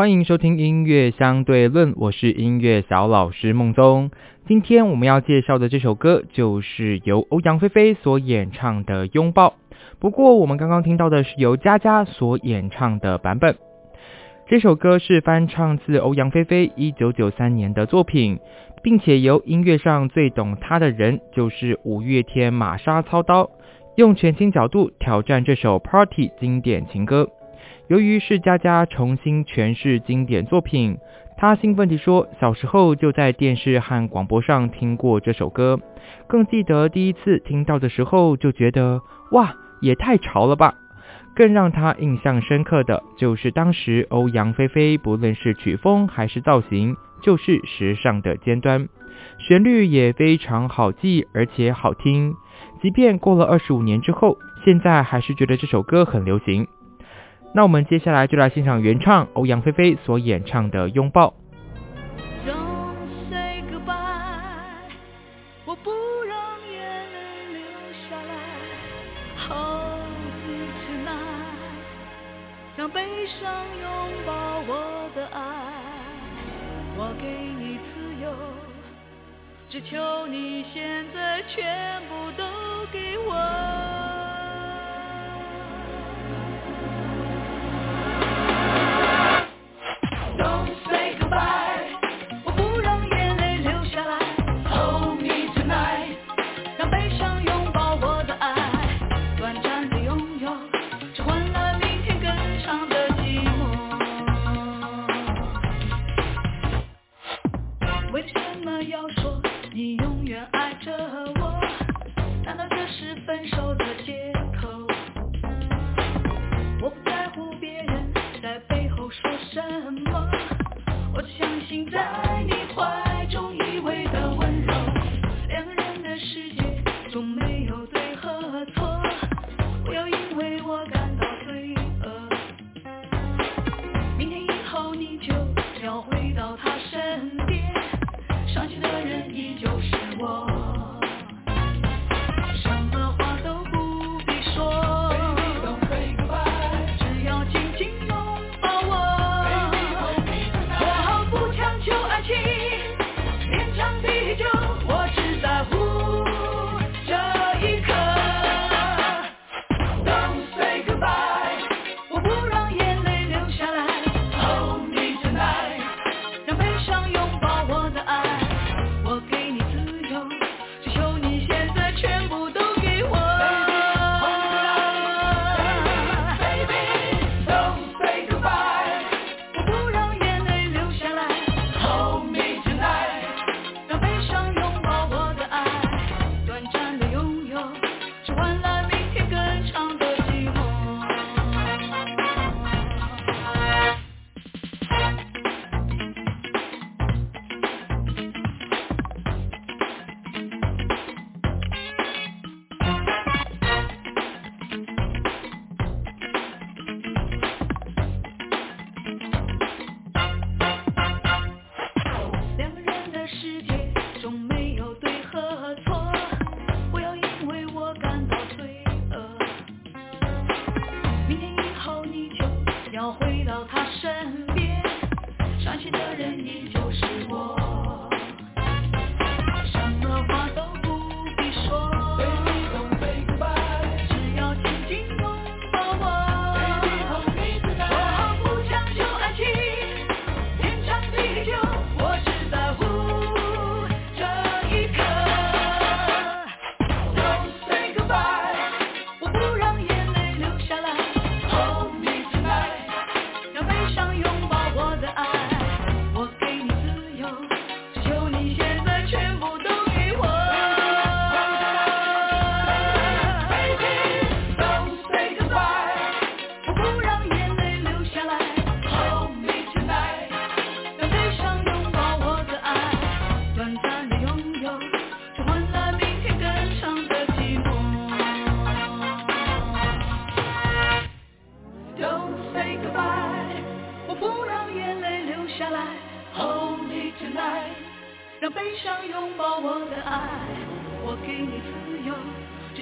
欢迎收听音乐相对论，我是音乐小老师孟宗。今天我们要介绍的这首歌就是由欧阳菲菲所演唱的《拥抱》，不过我们刚刚听到的是由佳佳所演唱的版本。这首歌是翻唱自欧阳菲菲一九九三年的作品，并且由音乐上最懂她的人就是五月天玛莎操刀，用全新角度挑战这首 Party 经典情歌。由于是佳佳重新诠释经典作品，她兴奋地说：“小时候就在电视和广播上听过这首歌，更记得第一次听到的时候就觉得哇，也太潮了吧！”更让他印象深刻的就是当时欧阳菲菲不论是曲风还是造型，就是时尚的尖端，旋律也非常好记而且好听。即便过了二十五年之后，现在还是觉得这首歌很流行。那我们接下来就来欣赏原唱欧阳菲菲所演唱的《拥抱》。想拥抱我的爱，我给你自由，只求你现在全部都给我。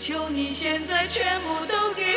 求你现在全部都给。